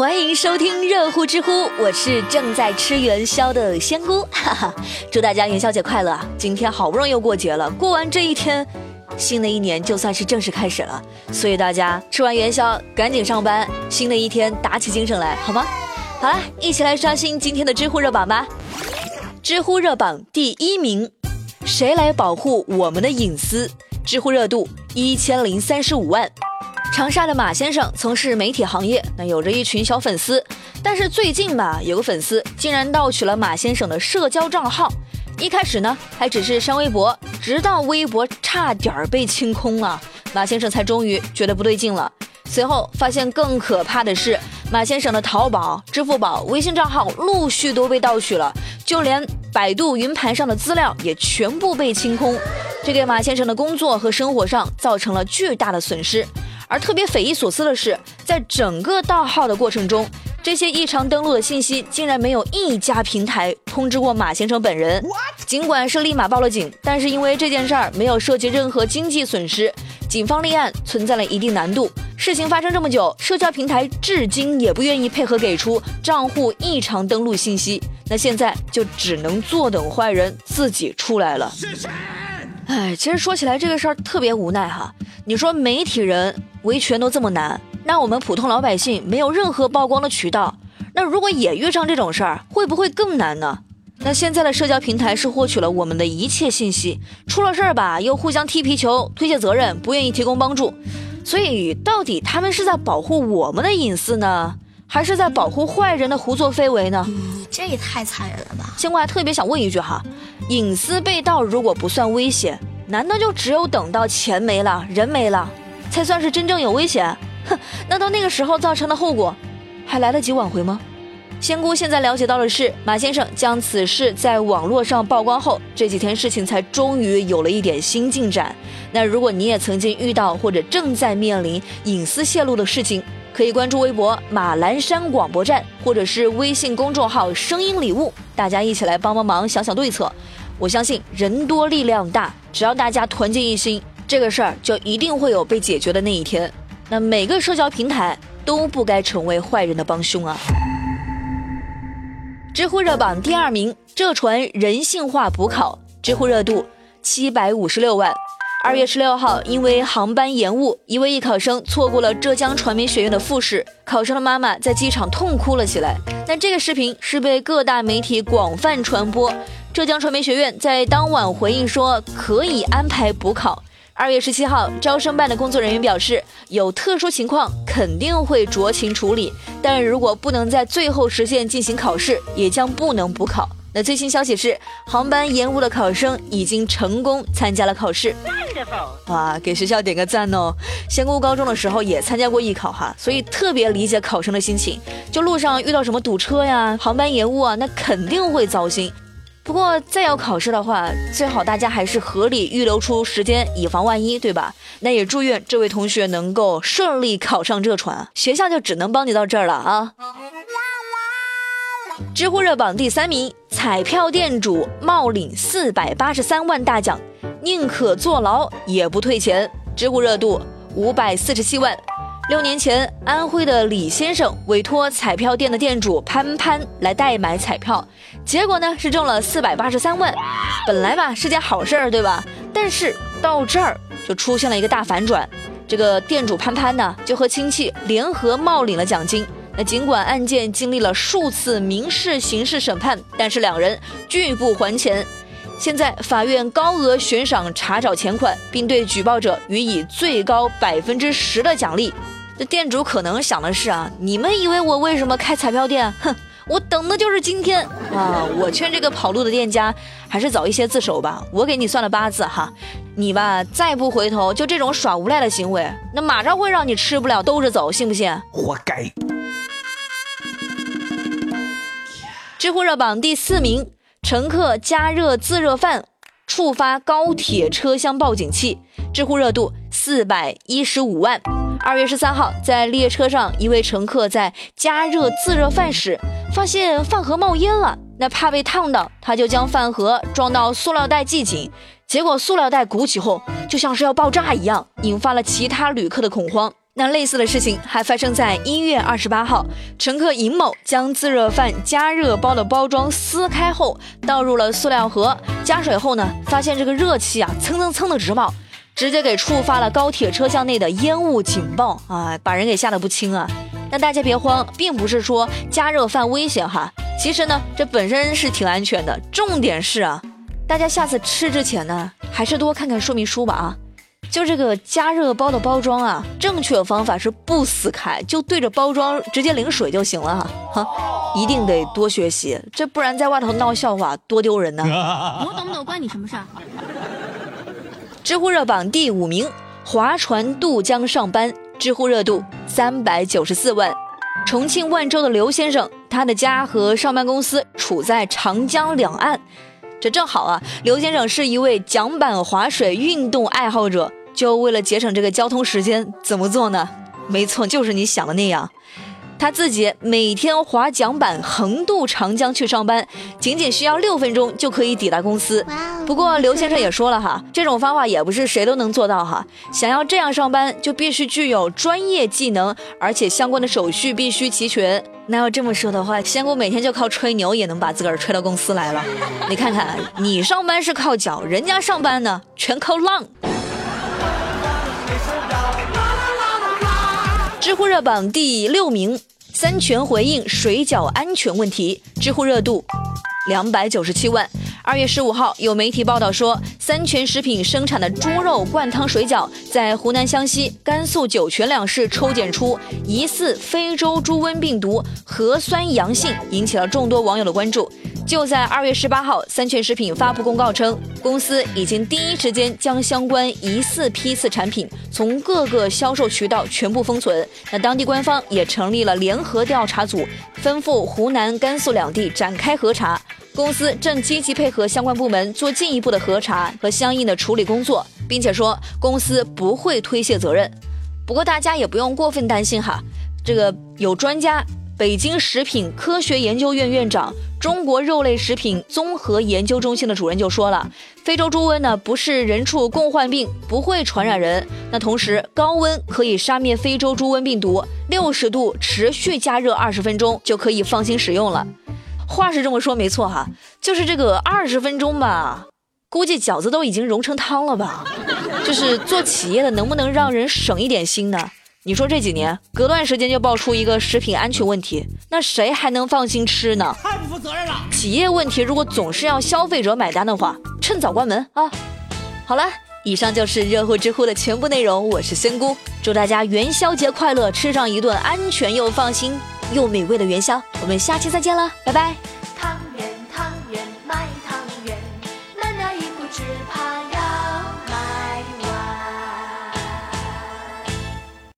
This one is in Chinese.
欢迎收听热乎知乎，我是正在吃元宵的仙姑，哈哈！祝大家元宵节快乐啊！今天好不容易又过节了，过完这一天，新的一年就算是正式开始了。所以大家吃完元宵赶紧上班，新的一天打起精神来，好吗？好了，一起来刷新今天的知乎热榜吧！知乎热榜第一名，谁来保护我们的隐私？知乎热度一千零三十五万。长沙的马先生从事媒体行业，那有着一群小粉丝。但是最近吧，有个粉丝竟然盗取了马先生的社交账号。一开始呢，还只是删微博，直到微博差点被清空了，马先生才终于觉得不对劲了。随后发现更可怕的是，马先生的淘宝、支付宝、微信账号陆续都被盗取了，就连百度云盘上的资料也全部被清空，这给马先生的工作和生活上造成了巨大的损失。而特别匪夷所思的是，在整个盗号的过程中，这些异常登录的信息竟然没有一家平台通知过马先生本人。尽管是立马报了警，但是因为这件事儿没有涉及任何经济损失，警方立案存在了一定难度。事情发生这么久，社交平台至今也不愿意配合给出账户异常登录信息，那现在就只能坐等坏人自己出来了。哎，其实说起来这个事儿特别无奈哈。你说媒体人维权都这么难，那我们普通老百姓没有任何曝光的渠道，那如果也遇上这种事儿，会不会更难呢？那现在的社交平台是获取了我们的一切信息，出了事儿吧，又互相踢皮球、推卸责任，不愿意提供帮助。所以到底他们是在保护我们的隐私呢，还是在保护坏人的胡作非为呢？这也太残忍了吧！仙姑还特别想问一句哈。隐私被盗如果不算威胁，难道就只有等到钱没了、人没了，才算是真正有危险？哼，那到那个时候造成的后果，还来得及挽回吗？仙姑现在了解到的是，马先生将此事在网络上曝光后，这几天事情才终于有了一点新进展。那如果你也曾经遇到或者正在面临隐私泄露的事情，可以关注微博马栏山广播站，或者是微信公众号声音礼物，大家一起来帮帮忙，想想对策。我相信人多力量大，只要大家团结一心，这个事儿就一定会有被解决的那一天。那每个社交平台都不该成为坏人的帮凶啊！知乎热榜第二名，浙传人性化补考，知乎热度七百五十六万。二月十六号，因为航班延误，一位艺考生错过了浙江传媒学院的复试，考生的妈妈在机场痛哭了起来。但这个视频是被各大媒体广泛传播。浙江传媒学院在当晚回应说，可以安排补考。二月十七号，招生办的工作人员表示，有特殊情况肯定会酌情处理，但如果不能在最后时限进行考试，也将不能补考。那最新消息是，航班延误的考生已经成功参加了考试。哇，给学校点个赞哦！仙姑高中的时候也参加过艺考哈，所以特别理解考生的心情。就路上遇到什么堵车呀、航班延误啊，那肯定会糟心。不过再要考试的话，最好大家还是合理预留出时间，以防万一，对吧？那也祝愿这位同学能够顺利考上浙传，学校就只能帮你到这儿了啊！知乎热榜第三名，彩票店主冒领四百八十三万大奖，宁可坐牢也不退钱。知乎热度五百四十七万。六年前，安徽的李先生委托彩票店的店主潘潘来代买彩票，结果呢是中了四百八十三万。本来吧是件好事儿，对吧？但是到这儿就出现了一个大反转，这个店主潘潘呢就和亲戚联合冒领了奖金。那尽管案件经历了数次民事、刑事审判，但是两人拒不还钱。现在法院高额悬赏查找钱款，并对举报者予以最高百分之十的奖励。这店主可能想的是啊，你们以为我为什么开彩票店？哼，我等的就是今天啊！我劝这个跑路的店家还是早一些自首吧。我给你算了八字哈，你吧再不回头，就这种耍无赖的行为，那马上会让你吃不了兜着走，信不信？活该！知乎热榜第四名。乘客加热自热饭，触发高铁车厢报警器，知乎热度四百一十五万。二月十三号，在列车上，一位乘客在加热自热饭时，发现饭盒冒烟了。那怕被烫到，他就将饭盒装到塑料袋系紧，结果塑料袋鼓起后，就像是要爆炸一样，引发了其他旅客的恐慌。那类似的事情还发生在一月二十八号，乘客尹某将自热饭加热包的包装撕开后，倒入了塑料盒，加水后呢，发现这个热气啊蹭蹭蹭的直冒，直接给触发了高铁车厢内的烟雾警报啊，把人给吓得不轻啊。但大家别慌，并不是说加热饭危险哈，其实呢，这本身是挺安全的。重点是啊，大家下次吃之前呢，还是多看看说明书吧啊。就这个加热包的包装啊，正确方法是不撕开，就对着包装直接淋水就行了哈。一定得多学习，这不然在外头闹笑话多丢人呢。我懂不懂关你什么事儿？知乎热榜第五名，划船渡江上班，知乎热度三百九十四万。重庆万州的刘先生，他的家和上班公司处在长江两岸，这正好啊。刘先生是一位桨板划水运动爱好者。就为了节省这个交通时间，怎么做呢？没错，就是你想的那样。他自己每天划桨板横渡长江去上班，仅仅需要六分钟就可以抵达公司。不过刘先生也说了哈，这种方法也不是谁都能做到哈。想要这样上班，就必须具有专业技能，而且相关的手续必须齐全。那要这么说的话，仙姑每天就靠吹牛也能把自个儿吹到公司来了。你看看，你上班是靠脚，人家上班呢全靠浪。知乎热榜第六名，三全回应水饺安全问题，知乎热度两百九十七万。二月十五号，有媒体报道说，三全食品生产的猪肉灌汤水饺在湖南湘西、甘肃酒泉两市抽检出疑似非洲猪瘟病毒核酸阳性，引起了众多网友的关注。就在二月十八号，三全食品发布公告称，公司已经第一时间将相关疑似批次产品从各个销售渠道全部封存。那当地官方也成立了联合调查组，吩咐湖南、甘肃两地展开核查。公司正积极配合相关部门做进一步的核查和相应的处理工作，并且说公司不会推卸责任。不过大家也不用过分担心哈，这个有专家。北京食品科学研究院院长、中国肉类食品综合研究中心的主任就说了，非洲猪瘟呢不是人畜共患病，不会传染人。那同时，高温可以杀灭非洲猪瘟病毒，六十度持续加热二十分钟就可以放心使用了。话是这么说没错哈，就是这个二十分钟吧，估计饺子都已经融成汤了吧。就是做企业的能不能让人省一点心呢？你说这几年隔段时间就爆出一个食品安全问题，那谁还能放心吃呢？太不负责任了！企业问题如果总是要消费者买单的话，趁早关门啊！好了，以上就是热乎知乎的全部内容。我是仙姑，祝大家元宵节快乐，吃上一顿安全又放心又美味的元宵。我们下期再见了，拜拜。